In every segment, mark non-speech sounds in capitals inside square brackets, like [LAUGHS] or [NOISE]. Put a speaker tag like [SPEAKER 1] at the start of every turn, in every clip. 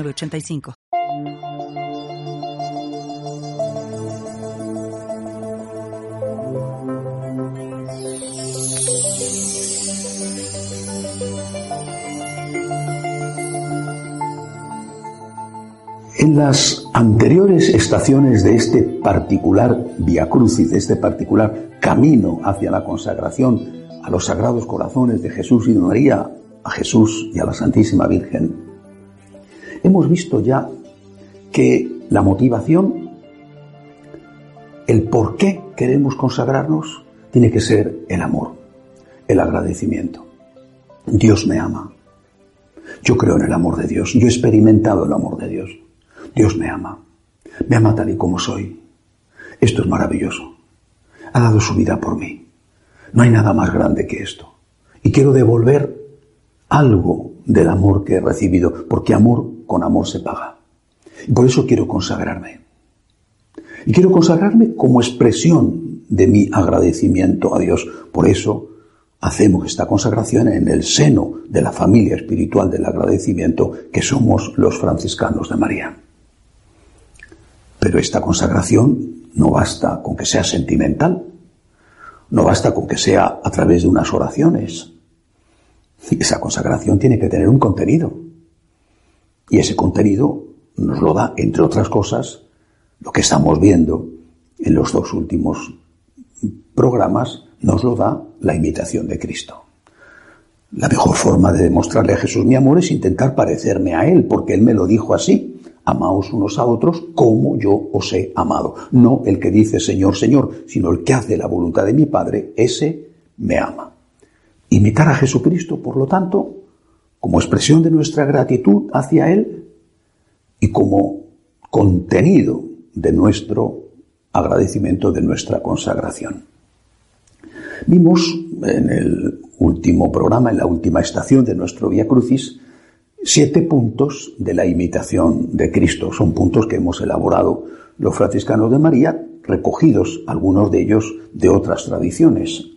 [SPEAKER 1] 85
[SPEAKER 2] En las anteriores estaciones de este particular Via Crucis, de este particular camino hacia la consagración a los sagrados corazones de Jesús y de María, a Jesús y a la Santísima Virgen, Hemos visto ya que la motivación, el por qué queremos consagrarnos, tiene que ser el amor, el agradecimiento. Dios me ama. Yo creo en el amor de Dios. Yo he experimentado el amor de Dios. Dios me ama. Me ama tal y como soy. Esto es maravilloso. Ha dado su vida por mí. No hay nada más grande que esto. Y quiero devolver algo del amor que he recibido, porque amor con amor se paga. Y por eso quiero consagrarme. Y quiero consagrarme como expresión de mi agradecimiento a Dios. Por eso hacemos esta consagración en el seno de la familia espiritual del agradecimiento que somos los franciscanos de María. Pero esta consagración no basta con que sea sentimental, no basta con que sea a través de unas oraciones. Esa consagración tiene que tener un contenido. Y ese contenido nos lo da, entre otras cosas, lo que estamos viendo en los dos últimos programas, nos lo da la imitación de Cristo. La mejor forma de demostrarle a Jesús mi amor es intentar parecerme a Él, porque Él me lo dijo así. Amaos unos a otros como yo os he amado. No el que dice Señor, Señor, sino el que hace la voluntad de mi Padre, ese me ama. Imitar a Jesucristo, por lo tanto, como expresión de nuestra gratitud hacia Él y como contenido de nuestro agradecimiento, de nuestra consagración. Vimos en el último programa, en la última estación de nuestro Vía Crucis, siete puntos de la imitación de Cristo. Son puntos que hemos elaborado los franciscanos de María, recogidos algunos de ellos de otras tradiciones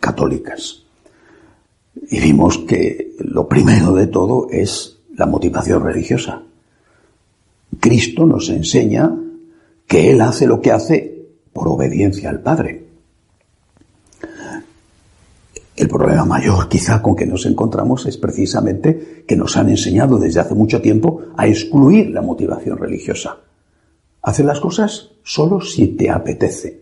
[SPEAKER 2] católicas. Y vimos que lo primero de todo es la motivación religiosa. Cristo nos enseña que Él hace lo que hace por obediencia al Padre. El problema mayor quizá con que nos encontramos es precisamente que nos han enseñado desde hace mucho tiempo a excluir la motivación religiosa. Hacer las cosas solo si te apetece,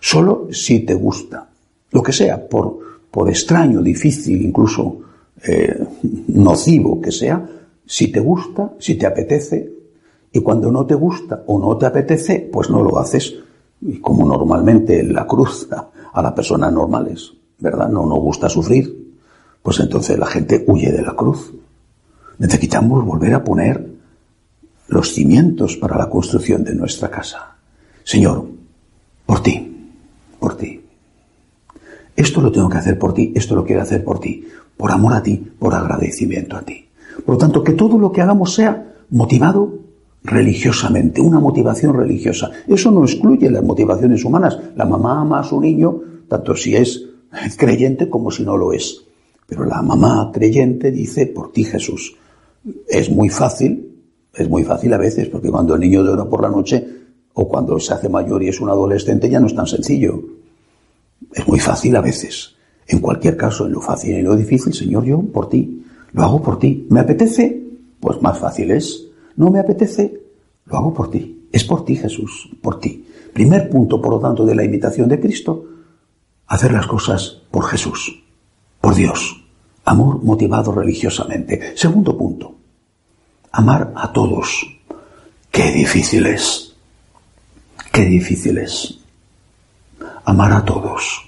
[SPEAKER 2] solo si te gusta, lo que sea, por, por extraño, difícil, incluso eh, nocivo que sea, si te gusta, si te apetece, y cuando no te gusta o no te apetece, pues no lo haces, y como normalmente la cruz a las personas normales, ¿verdad? No nos gusta sufrir, pues entonces la gente huye de la cruz. Necesitamos volver a poner los cimientos para la construcción de nuestra casa. Señor, por ti, por ti. Esto lo tengo que hacer por ti, esto lo quiero hacer por ti, por amor a ti, por agradecimiento a ti. Por lo tanto, que todo lo que hagamos sea motivado religiosamente, una motivación religiosa. Eso no excluye las motivaciones humanas. La mamá ama a su niño, tanto si es creyente como si no lo es. Pero la mamá creyente dice, por ti Jesús. Es muy fácil, es muy fácil a veces, porque cuando el niño llora por la noche o cuando se hace mayor y es un adolescente ya no es tan sencillo. Es muy fácil a veces. En cualquier caso, en lo fácil y en lo difícil, Señor, yo por ti, lo hago por ti. ¿Me apetece? Pues más fácil es. ¿No me apetece? Lo hago por ti. Es por ti, Jesús, por ti. Primer punto, por lo tanto, de la invitación de Cristo, hacer las cosas por Jesús, por Dios. Amor motivado religiosamente. Segundo punto, amar a todos. Qué difícil es. Qué difícil es amar a todos.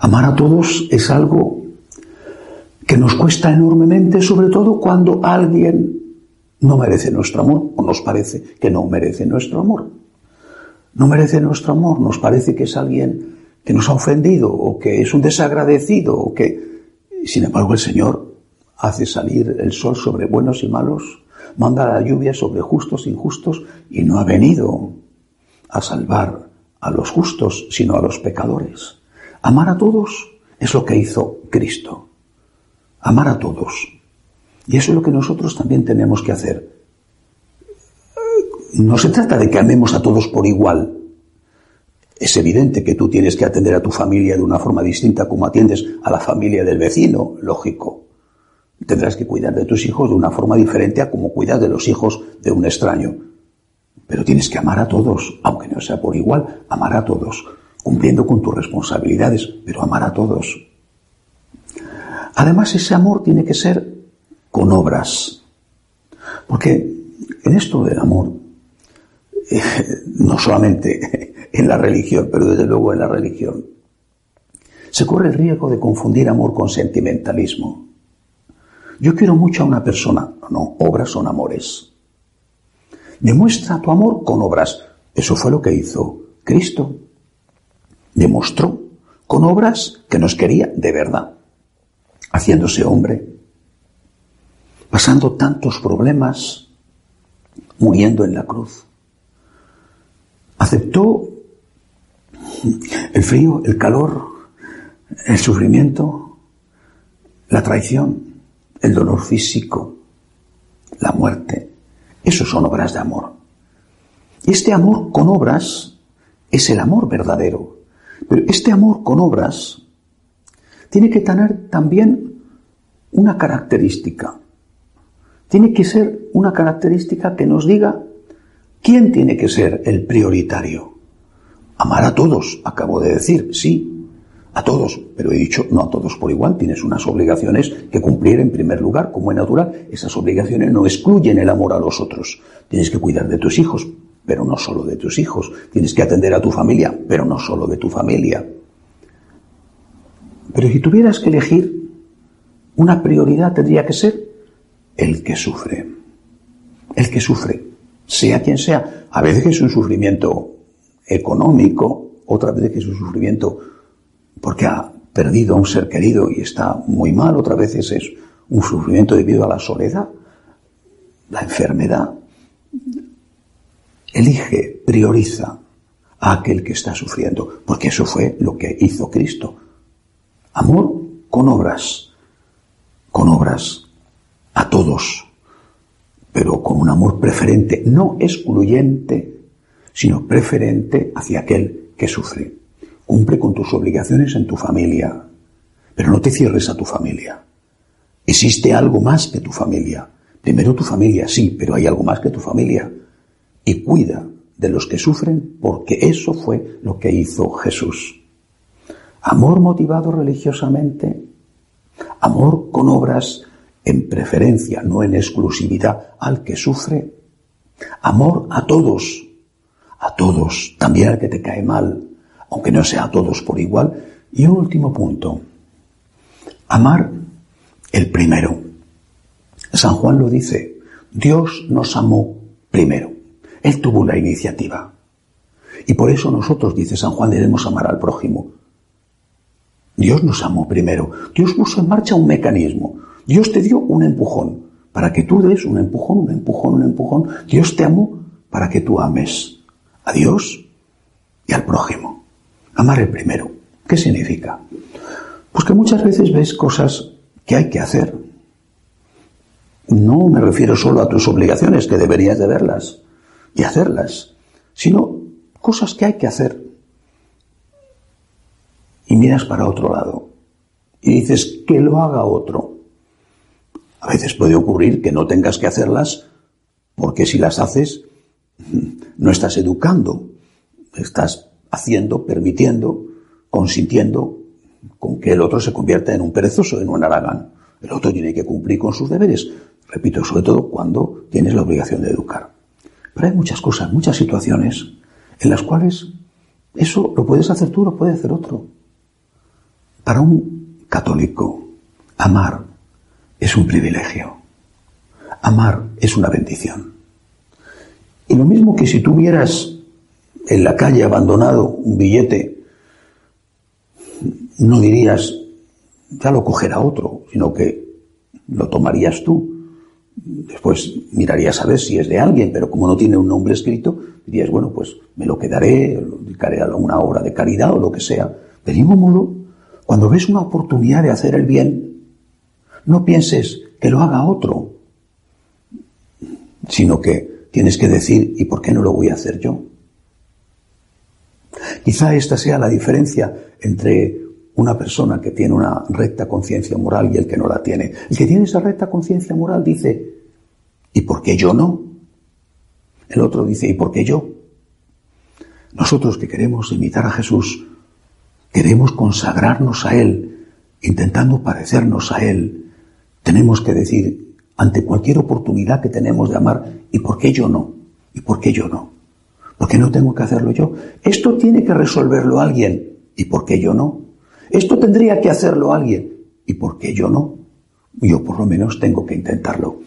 [SPEAKER 2] Amar a todos es algo que nos cuesta enormemente, sobre todo cuando alguien no merece nuestro amor o nos parece que no merece nuestro amor. No merece nuestro amor, nos parece que es alguien que nos ha ofendido o que es un desagradecido o que, sin embargo, el Señor hace salir el sol sobre buenos y malos, manda la lluvia sobre justos e injustos y no ha venido a salvar a los justos, sino a los pecadores. Amar a todos es lo que hizo Cristo. Amar a todos. Y eso es lo que nosotros también tenemos que hacer. No se trata de que amemos a todos por igual. Es evidente que tú tienes que atender a tu familia de una forma distinta como atiendes a la familia del vecino, lógico. Tendrás que cuidar de tus hijos de una forma diferente a como cuidas de los hijos de un extraño. Pero tienes que amar a todos, aunque no sea por igual, amar a todos, cumpliendo con tus responsabilidades, pero amar a todos. Además, ese amor tiene que ser con obras. Porque en esto del amor, eh, no solamente [LAUGHS] en la religión, pero desde luego en la religión, se corre el riesgo de confundir amor con sentimentalismo. Yo quiero mucho a una persona, no, obras son amores. Demuestra tu amor con obras. Eso fue lo que hizo Cristo. Demostró con obras que nos quería de verdad, haciéndose hombre, pasando tantos problemas, muriendo en la cruz. Aceptó el frío, el calor, el sufrimiento, la traición, el dolor físico, la muerte. Eso son obras de amor. Y este amor con obras es el amor verdadero. Pero este amor con obras tiene que tener también una característica. Tiene que ser una característica que nos diga quién tiene que ser el prioritario. Amar a todos, acabo de decir, sí, a todos, pero he dicho no a todos por igual, tienes unas obligaciones que cumplir en primer lugar, como es natural, esas obligaciones no excluyen el amor a los otros. Tienes que cuidar de tus hijos, pero no solo de tus hijos, tienes que atender a tu familia, pero no solo de tu familia. Pero si tuvieras que elegir, una prioridad tendría que ser el que sufre. El que sufre, sea quien sea. A veces es un sufrimiento económico, otra vez es un sufrimiento porque ha perdido a un ser querido y está muy mal, otra vez es un sufrimiento debido a la soledad, la enfermedad. Elige, prioriza a aquel que está sufriendo, porque eso fue lo que hizo Cristo. Amor con obras, con obras a todos, pero con un amor preferente, no excluyente, sino preferente hacia aquel que sufre. Cumple con tus obligaciones en tu familia, pero no te cierres a tu familia. Existe algo más que tu familia. Primero tu familia, sí, pero hay algo más que tu familia. Y cuida de los que sufren porque eso fue lo que hizo Jesús. Amor motivado religiosamente, amor con obras en preferencia, no en exclusividad, al que sufre. Amor a todos, a todos, también al que te cae mal, aunque no sea a todos por igual. Y un último punto, amar el primero. San Juan lo dice, Dios nos amó primero. Él tuvo la iniciativa. Y por eso nosotros, dice San Juan, debemos amar al prójimo. Dios nos amó primero. Dios puso en marcha un mecanismo. Dios te dio un empujón para que tú des un empujón, un empujón, un empujón. Dios te amó para que tú ames a Dios y al prójimo. Amar el primero. ¿Qué significa? Pues que muchas veces ves cosas que hay que hacer. No me refiero solo a tus obligaciones, que deberías de verlas y hacerlas, sino cosas que hay que hacer. Y miras para otro lado y dices que lo haga otro. A veces puede ocurrir que no tengas que hacerlas porque si las haces [LAUGHS] no estás educando, estás haciendo, permitiendo, consintiendo con que el otro se convierta en un perezoso, en un aragán. El otro tiene que cumplir con sus deberes, repito, sobre todo cuando tienes la obligación de educar. Pero hay muchas cosas, muchas situaciones en las cuales eso lo puedes hacer tú, lo puede hacer otro. Para un católico, amar es un privilegio. amar es una bendición. Y lo mismo que si tuvieras en la calle abandonado un billete, no dirías, ya lo cogerá otro, sino que lo tomarías tú. Después mirarías a ver si es de alguien, pero como no tiene un nombre escrito, dirías, bueno, pues me lo quedaré, lo dedicaré a una obra de caridad o lo que sea. Ningún modo, cuando ves una oportunidad de hacer el bien, no pienses que lo haga otro, sino que tienes que decir, ¿y por qué no lo voy a hacer yo? Quizá esta sea la diferencia entre una persona que tiene una recta conciencia moral y el que no la tiene. El que tiene esa recta conciencia moral dice, ¿y por qué yo no? El otro dice, ¿y por qué yo? Nosotros que queremos imitar a Jesús, queremos consagrarnos a Él, intentando parecernos a Él, tenemos que decir, ante cualquier oportunidad que tenemos de amar, ¿y por qué yo no? ¿Y por qué yo no? ¿Por qué no tengo que hacerlo yo? Esto tiene que resolverlo alguien, ¿y por qué yo no? Esto tendría que hacerlo alguien. ¿Y por qué yo no? Yo por lo menos tengo que intentarlo.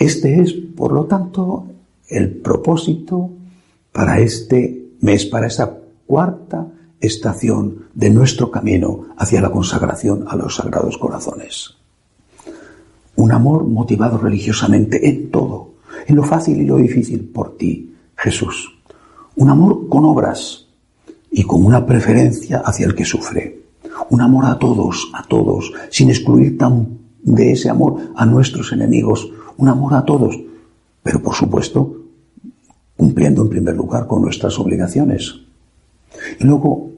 [SPEAKER 2] Este es, por lo tanto, el propósito para este mes, para esta cuarta estación de nuestro camino hacia la consagración a los sagrados corazones. Un amor motivado religiosamente en todo, en lo fácil y lo difícil, por ti, Jesús. Un amor con obras y con una preferencia hacia el que sufre un amor a todos, a todos, sin excluir tan de ese amor a nuestros enemigos, un amor a todos, pero por supuesto cumpliendo en primer lugar con nuestras obligaciones. Y luego,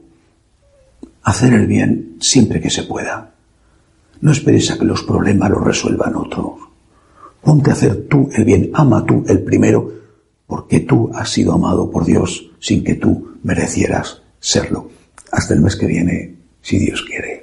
[SPEAKER 2] hacer el bien siempre que se pueda. No esperes a que los problemas los resuelvan otros. Ponte a hacer tú el bien, ama tú el primero, porque tú has sido amado por Dios sin que tú merecieras serlo. Hasta el mes que viene si Dios quiere.